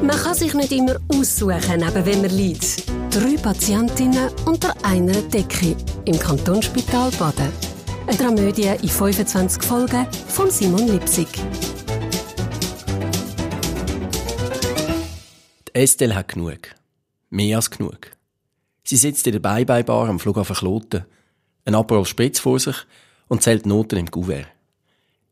Man kann sich nicht immer aussuchen, neben wem man liegt. Drei Patientinnen unter einer Decke im Kantonsspital Baden. Eine Dramödie in 25 Folgen von Simon Lipsig. Estelle hat genug. Mehr als genug. Sie sitzt in der Bye-Bye-Bar am Flughafen Kloten, ein Aperol Spritz vor sich und zählt Noten im Kuvert.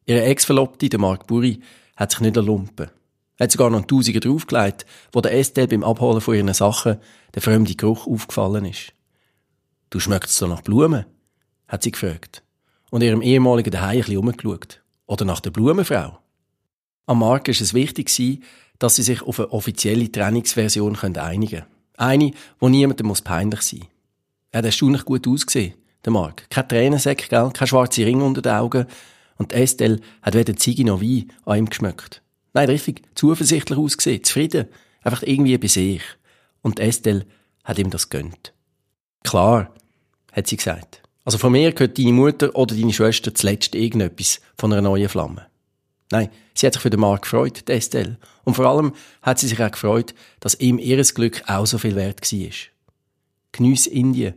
Ihre Ex-Verlobte, der Mark Buri, hat sich nicht erlumpen. Er hat sogar noch einen Tausiger draufgelegt, wo der Estelle beim Abholen von ihren Sachen der fremde Geruch aufgefallen ist. Du schmeckst so nach Blumen? hat sie gefragt. Und ihrem ehemaligen Daheim ein bisschen umgeschaut. Oder nach der Blumenfrau? Am Mark ist es wichtig dass sie sich auf eine offizielle Trainingsversion einigen können. Eine, wo niemandem muss peinlich sein muss. Er hat erstaunlich gut ausgesehen, der Mark. Kein Tränensäck, gell? Kein schwarze Ring unter den Augen. Und Estelle hat weder Ziege noch Wein an ihm geschmeckt. Nein, richtig zuversichtlich ausgesehen, zufrieden, einfach irgendwie bei sich. Und Estelle hat ihm das gönnt. Klar, hat sie gesagt. Also von mir gehört deine Mutter oder deine Schwester zuletzt irgendetwas von einer neuen Flamme. Nein, sie hat sich für den Markt gefreut, Estelle. Und vor allem hat sie sich auch gefreut, dass ihm ihres Glück auch so viel wert war. Geniess Indien,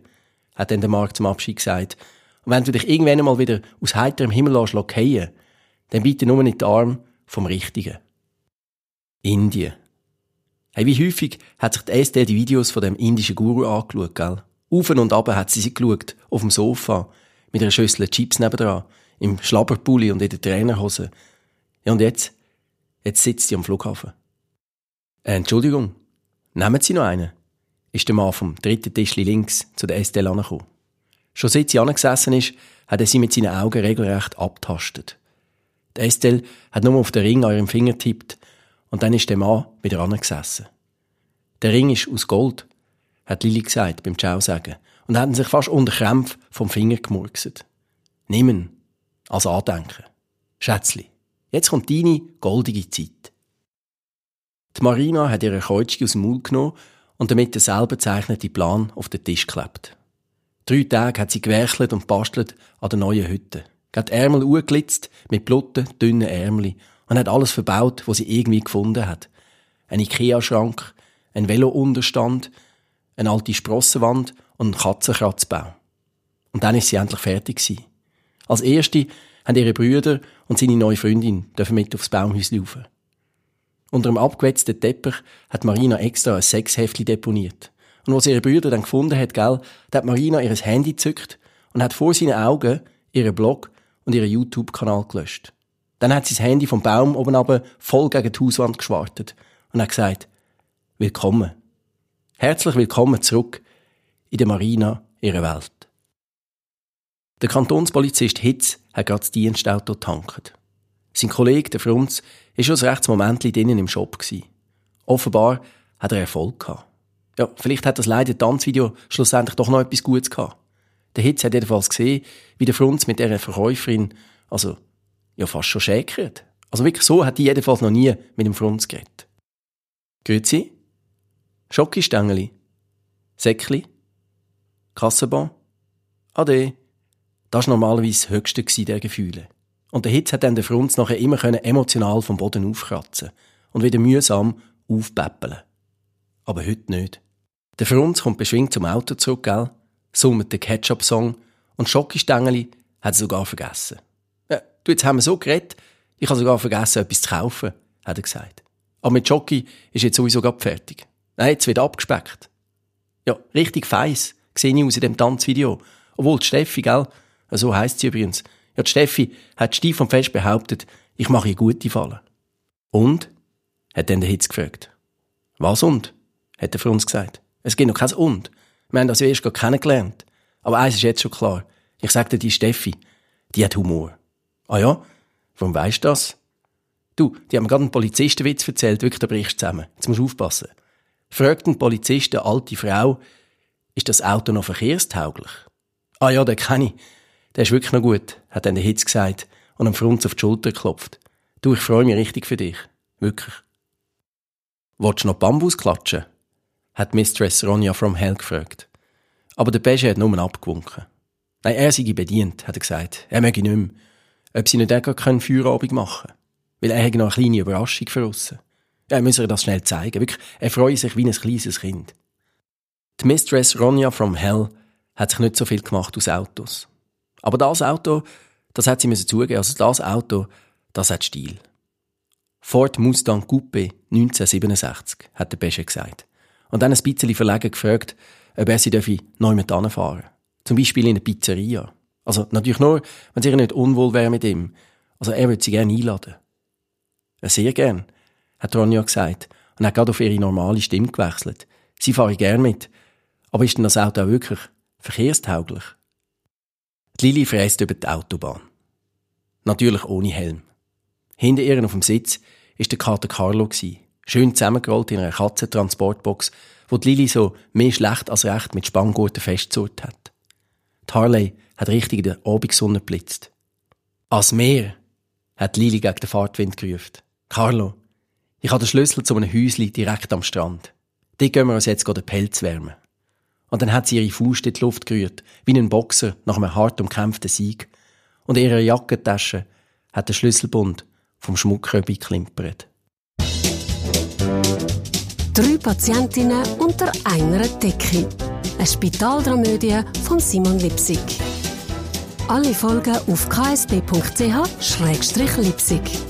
hat dann der Markt zum Abschied gesagt. Und wenn du dich irgendwann mal wieder aus heiterem Himmel lässt, dann bitte nur nicht den Arm vom Richtigen. Indien. Hey, wie häufig hat sich die Estelle die Videos von dem indischen Guru angeschaut, gell? Auf und ab hat sie sie geschaut, auf dem Sofa, mit einer Schüssel Chips nebendran, im Schlabberpulli und in der Trainerhose. Ja, und jetzt? Jetzt sitzt sie am Flughafen. Äh, Entschuldigung, nehmen Sie noch einen? Ist der Mann vom dritten Tischli links zu der Estelle angekommen. Schon seit sie angesessen ist, hat er sie mit seinen Augen regelrecht abtastet. Die Estelle hat nur auf den Ring an ihrem Finger tippt und dann ist der Mann wieder angesessen. Der Ring ist aus Gold, hat Lili gesagt beim Ciao sagen und hat sich fast unter Krämpf vom Finger gemurkset. Nimm als Andenken. Schätzli, jetzt kommt deine goldige Zeit. Die Marina hat ihre Kreuzchen aus dem Maul genommen und damit den selber zeichneten Plan auf den Tisch geklebt. Drei Tage hat sie gewerkelt und bastelt an der neuen Hütte. Hat Ärmel angelitzt mit blutten, dünnen Ärmeli und hat alles verbaut, was sie irgendwie gefunden hat. Ein Ikea-Schrank, ein Velo-Unterstand, eine alte Sprossenwand und ein Katzenkratzbau. Und dann ist sie endlich fertig gewesen. Als erste haben ihre Brüder und seine neue Freundin dürfen mit aufs Baumhäuschen laufen. Unter dem abgewetzten Teppich hat Marina extra ein Sexheftli deponiert. Und was ihre Brüder dann gefunden hat, gell, da hat Marina ihr Handy zückt und hat vor seinen Augen ihren Blog und ihren YouTube-Kanal gelöscht. Dann hat sie das Handy vom Baum oben aber voll gegen die Hauswand geschwartet und hat gesagt, willkommen. Herzlich willkommen zurück in der Marina, ihrer Welt. Der Kantonspolizist Hitz hat gerade das Dienstauto tankt. Sein Kollege, der Frunz, ist schon ein rechtes Moment drinnen im Shop gewesen. Offenbar hat er Erfolg gehabt. Ja, vielleicht hat das leider Tanzvideo schlussendlich doch noch etwas Gutes gehabt. Der Hitz hat jedenfalls gesehen, wie der Frunz mit dieser Verkäuferin, also ja fast schon schäkert. Also wirklich so hat die jedenfalls noch nie mit dem Frunz geredet. Grüezi? Schokistängeli? Säckli? Kassenbon? Ade. Das war normalerweise das Höchste der Gefühle. Und der Hitz hat dann den Frunz nachher immer emotional vom Boden aufkratzen und wieder mühsam aufpäppeln. Aber heute nicht. Der Frunz kommt beschwingt zum Auto zurück, gell? summt den Ketchup-Song und Schokistängeli hat er sogar vergessen. Jetzt haben wir so geredet, ich habe sogar vergessen, etwas zu kaufen, hat er gesagt. Aber mit Jockey ist jetzt sowieso gerade fertig. Nein, jetzt wird abgespeckt. Ja, richtig feiss, sehe ich aus in dem Tanzvideo. Obwohl die Steffi, gell? So heisst sie übrigens. Ja, die Steffi hat steif und fest behauptet, ich mache ihr gute Fallen. Und? hat dann der Hitz gefragt. Was und? hat er für uns gesagt. Es gibt noch kein Und. Wir haben das ja erst gerade kennengelernt. Aber eins ist jetzt schon klar. Ich sagte die Steffi, die hat Humor. Ah ja? Warum weisst du das? Du, die haben mir gerade einen Polizistenwitz erzählt, wirklich, da brichst du zusammen. Jetzt musst du aufpassen. Fragt ein Polizist eine alte Frau, ist das Auto noch verkehrstauglich? Ah ja, den kenne ich. Der ist wirklich noch gut, hat dann der Hitz gesagt und am Frunz auf die Schulter geklopft. Du, ich freue mich richtig für dich. Wirklich. Wolltest du noch Bambus klatschen? hat Mistress Ronja from Hell gefragt. Aber der Beige hat nur abgewunken. Nein, er sei bedient, hat er gesagt. Er möge nicht mehr ob sie nicht auch keinen Feierabend machen können. Weil er hat noch eine kleine Überraschung für uns. Ja, er müsse ihr das schnell zeigen. Wirklich, er freue sich wie ein kleines Kind. Die Mistress Ronja from Hell hat sich nicht so viel gemacht aus Autos. Aber das Auto, das hat sie müssen zugeben, also das Auto, das hat Stil. Ford Mustang Coupe 1967, hat der Besche gesagt. Und dann ein bisschen verlegen gefragt, ob er sie neu mit fahren Zum Beispiel in eine Pizzeria. Also natürlich nur, wenn sie nicht unwohl wäre mit ihm. Also er würde sie gerne einladen. Sehr gern, hat Ronja gesagt und hat gerade auf ihre normale Stimme gewechselt. Sie fahre gern mit. Aber ist denn das Auto auch wirklich verkehrstauglich? Die Lili fräst über die Autobahn. Natürlich ohne Helm. Hinter ihr auf dem Sitz ist der Kater Carlo Schön zusammengerollt in einer Katzentransportbox, wo die Lili so mehr schlecht als recht mit Spanngurten festzurrt hat. Die Harley hat richtig in der Abendsonne geblitzt. Als Meer, hat Lili gegen den Fahrtwind gerufen. Carlo, ich habe den Schlüssel zu einem Häuschen direkt am Strand. Dort gehen wir uns jetzt den Pelz wärmen. Und dann hat sie ihre Faust in die Luft gerührt, wie ein Boxer nach einem hart umkämpften Sieg. Und in ihrer Jackentasche hat der Schlüsselbund vom Schmuckröbi klimpert. Drei Patientinnen unter einer Decke. Eine Spitaldramödie von Simon Lipsig. Alle Folgen auf ksb.ch-lipsig.